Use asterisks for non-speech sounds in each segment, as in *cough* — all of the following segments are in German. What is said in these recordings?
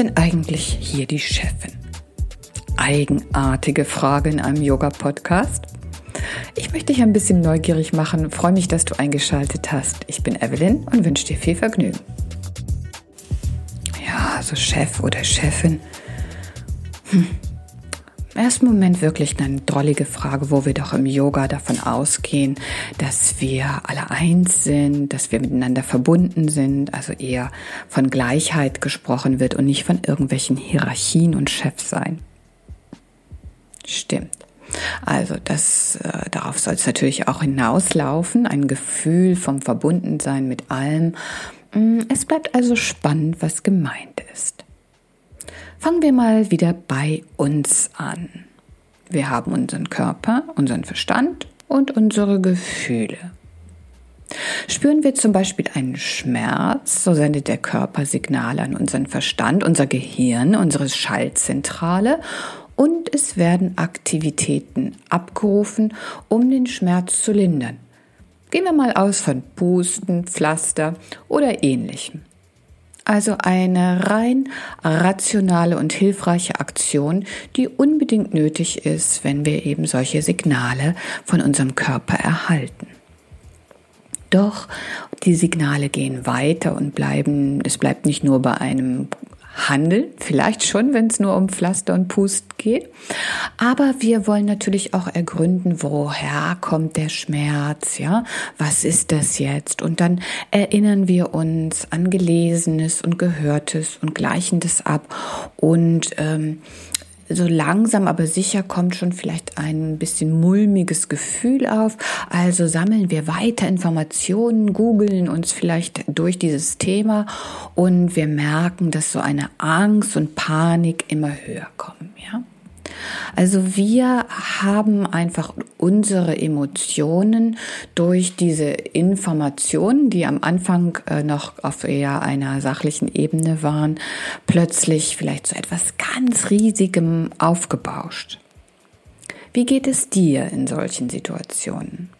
Denn eigentlich hier die Chefin? Eigenartige Frage in einem Yoga-Podcast. Ich möchte dich ein bisschen neugierig machen, freue mich, dass du eingeschaltet hast. Ich bin Evelyn und wünsche dir viel Vergnügen. Ja, also Chef oder Chefin. Hm. Im ersten Moment wirklich eine drollige Frage, wo wir doch im Yoga davon ausgehen, dass wir alle eins sind, dass wir miteinander verbunden sind, also eher von Gleichheit gesprochen wird und nicht von irgendwelchen Hierarchien und Chefsein. Stimmt. Also das, äh, darauf soll es natürlich auch hinauslaufen, ein Gefühl vom Verbundensein mit allem. Mm, es bleibt also spannend, was gemeint ist. Fangen wir mal wieder bei uns an. Wir haben unseren Körper, unseren Verstand und unsere Gefühle. Spüren wir zum Beispiel einen Schmerz, so sendet der Körper Signale an unseren Verstand, unser Gehirn, unsere Schaltzentrale und es werden Aktivitäten abgerufen, um den Schmerz zu lindern. Gehen wir mal aus von Pusten, Pflaster oder ähnlichem. Also eine rein rationale und hilfreiche Aktion, die unbedingt nötig ist, wenn wir eben solche Signale von unserem Körper erhalten. Doch die Signale gehen weiter und bleiben, es bleibt nicht nur bei einem handeln, vielleicht schon, wenn es nur um Pflaster und Pust geht. Aber wir wollen natürlich auch ergründen, woher kommt der Schmerz, ja? Was ist das jetzt? Und dann erinnern wir uns an Gelesenes und Gehörtes und gleichen das ab und ähm, so langsam aber sicher kommt schon vielleicht ein bisschen mulmiges Gefühl auf. Also sammeln wir weiter Informationen, googeln uns vielleicht durch dieses Thema und wir merken, dass so eine Angst und Panik immer höher kommen, ja. Also wir haben einfach unsere Emotionen durch diese Informationen, die am Anfang äh, noch auf eher einer sachlichen Ebene waren, plötzlich vielleicht zu etwas ganz Riesigem aufgebauscht. Wie geht es dir in solchen Situationen?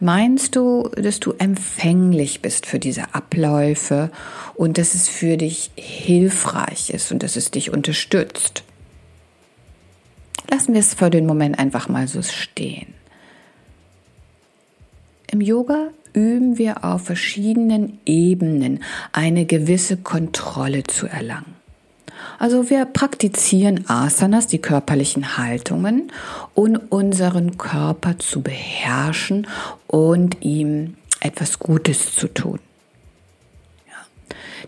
Meinst du, dass du empfänglich bist für diese Abläufe und dass es für dich hilfreich ist und dass es dich unterstützt? Lassen wir es für den Moment einfach mal so stehen. Im Yoga üben wir auf verschiedenen Ebenen eine gewisse Kontrolle zu erlangen. Also wir praktizieren Asanas, die körperlichen Haltungen, um unseren Körper zu beherrschen und ihm etwas Gutes zu tun.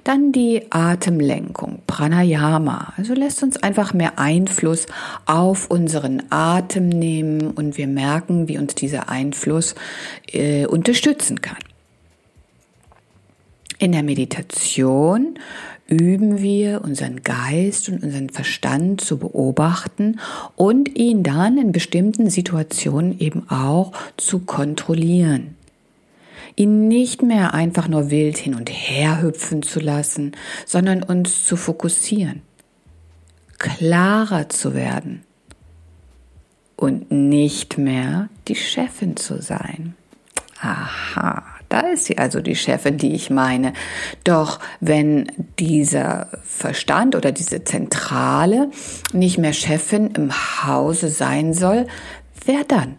Dann die Atemlenkung, Pranayama. Also lässt uns einfach mehr Einfluss auf unseren Atem nehmen und wir merken, wie uns dieser Einfluss äh, unterstützen kann. In der Meditation üben wir unseren Geist und unseren Verstand zu beobachten und ihn dann in bestimmten Situationen eben auch zu kontrollieren ihn nicht mehr einfach nur wild hin und her hüpfen zu lassen, sondern uns zu fokussieren, klarer zu werden und nicht mehr die Chefin zu sein. Aha, da ist sie also die Chefin, die ich meine. Doch wenn dieser Verstand oder diese Zentrale nicht mehr Chefin im Hause sein soll, wer dann?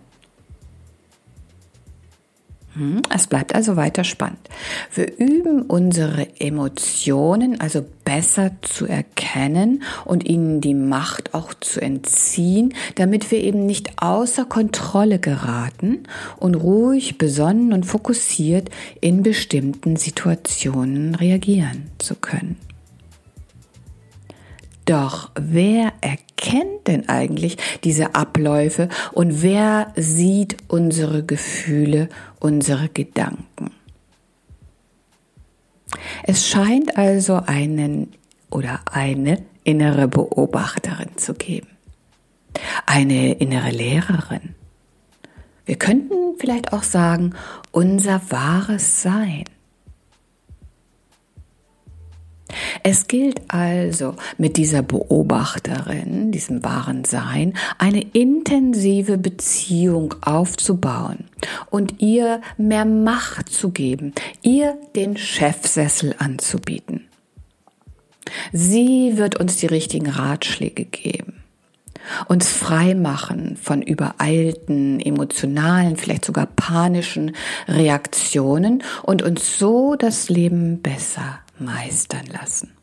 Hm, es bleibt also weiter spannend. Wir üben unsere Emotionen also besser zu erkennen und ihnen die Macht auch zu entziehen, damit wir eben nicht außer Kontrolle geraten und ruhig, besonnen und fokussiert in bestimmten Situationen reagieren zu können. Doch wer erkennt denn eigentlich diese Abläufe und wer sieht unsere Gefühle, unsere Gedanken? Es scheint also einen oder eine innere Beobachterin zu geben. Eine innere Lehrerin. Wir könnten vielleicht auch sagen, unser wahres Sein. Es gilt also mit dieser Beobachterin, diesem wahren Sein, eine intensive Beziehung aufzubauen und ihr mehr Macht zu geben, ihr den Chefsessel anzubieten. Sie wird uns die richtigen Ratschläge geben uns frei machen von übereilten, emotionalen, vielleicht sogar panischen Reaktionen und uns so das Leben besser meistern lassen.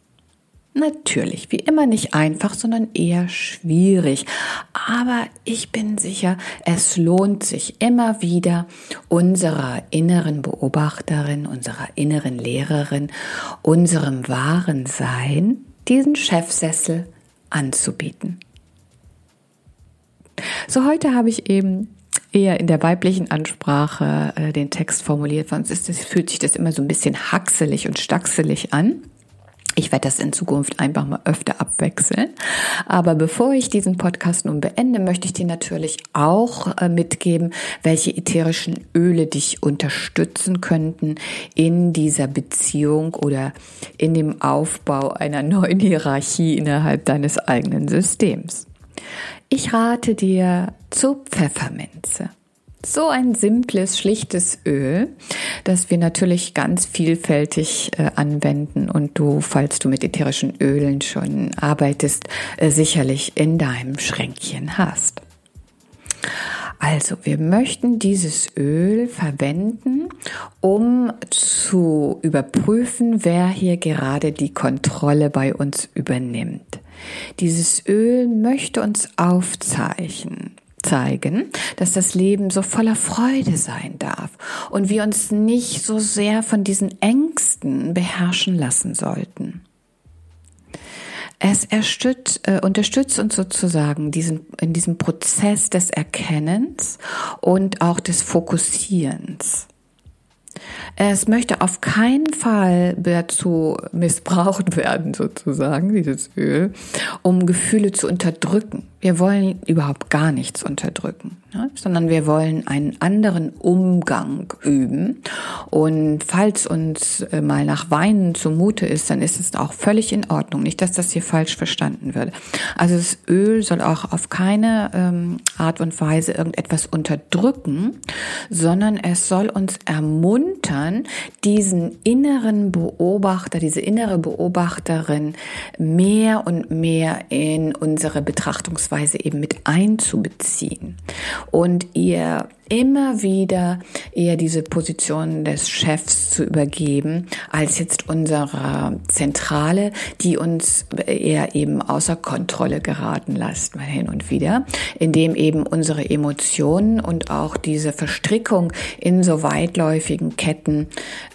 Natürlich, wie immer nicht einfach, sondern eher schwierig. Aber ich bin sicher, es lohnt sich immer wieder, unserer inneren Beobachterin, unserer inneren Lehrerin, unserem wahren Sein diesen Chefsessel anzubieten. So, heute habe ich eben eher in der weiblichen Ansprache äh, den Text formuliert, sonst ist es, fühlt sich das immer so ein bisschen haxelig und stachselig an. Ich werde das in Zukunft einfach mal öfter abwechseln. Aber bevor ich diesen Podcast nun beende, möchte ich dir natürlich auch äh, mitgeben, welche ätherischen Öle dich unterstützen könnten in dieser Beziehung oder in dem Aufbau einer neuen Hierarchie innerhalb deines eigenen Systems. Ich rate dir zu Pfefferminze. So ein simples, schlichtes Öl, das wir natürlich ganz vielfältig äh, anwenden und du, falls du mit ätherischen Ölen schon arbeitest, äh, sicherlich in deinem Schränkchen hast. Also, wir möchten dieses Öl verwenden, um zu überprüfen, wer hier gerade die Kontrolle bei uns übernimmt. Dieses Öl möchte uns aufzeichnen, zeigen, dass das Leben so voller Freude sein darf und wir uns nicht so sehr von diesen Ängsten beherrschen lassen sollten. Es erstützt, äh, unterstützt uns sozusagen diesen, in diesem Prozess des Erkennens und auch des Fokussierens. Es möchte auf keinen Fall dazu missbraucht *laughs* werden, sozusagen, dieses Öl, um Gefühle zu unterdrücken. Wir wollen überhaupt gar nichts unterdrücken, ne? sondern wir wollen einen anderen Umgang üben. Und falls uns äh, mal nach Weinen zumute ist, dann ist es auch völlig in Ordnung. Nicht, dass das hier falsch verstanden wird. Also das Öl soll auch auf keine ähm, Art und Weise irgendetwas unterdrücken, sondern es soll uns ermuntern, diesen inneren Beobachter, diese innere Beobachterin mehr und mehr in unsere Betrachtungsweise Arbeitsweise eben mit einzubeziehen. Und ihr immer wieder eher diese Position des Chefs zu übergeben, als jetzt unsere Zentrale, die uns eher eben außer Kontrolle geraten lässt, mal hin und wieder, indem eben unsere Emotionen und auch diese Verstrickung in so weitläufigen Ketten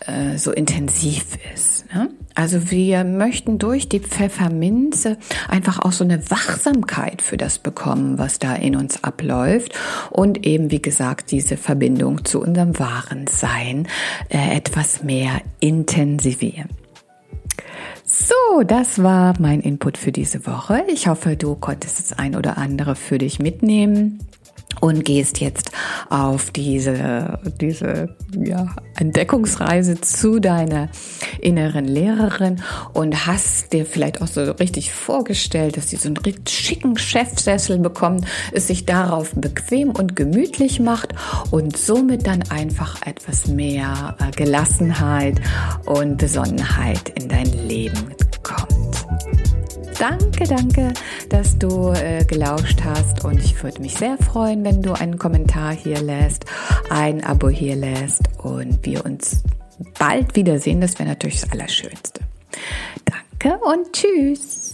äh, so intensiv ist. Ne? Also wir möchten durch die Pfefferminze einfach auch so eine Wachsamkeit für das bekommen, was da in uns abläuft und eben, wie gesagt, diese Verbindung zu unserem wahren Sein äh, etwas mehr intensivieren. So, das war mein Input für diese Woche. Ich hoffe, du konntest das ein oder andere für dich mitnehmen und gehst jetzt auf diese, diese ja, Entdeckungsreise zu deiner inneren Lehrerin und hast dir vielleicht auch so richtig vorgestellt, dass sie so einen schicken Chefsessel bekommt, es sich darauf bequem und gemütlich macht und somit dann einfach etwas mehr äh, Gelassenheit und Besonnenheit in dein Leben kommt. Danke, danke, dass du äh, gelauscht hast und ich würde mich sehr freuen, wenn du einen Kommentar hier lässt, ein Abo hier lässt und wir uns bald wiedersehen. Das wäre natürlich das Allerschönste. Danke und tschüss.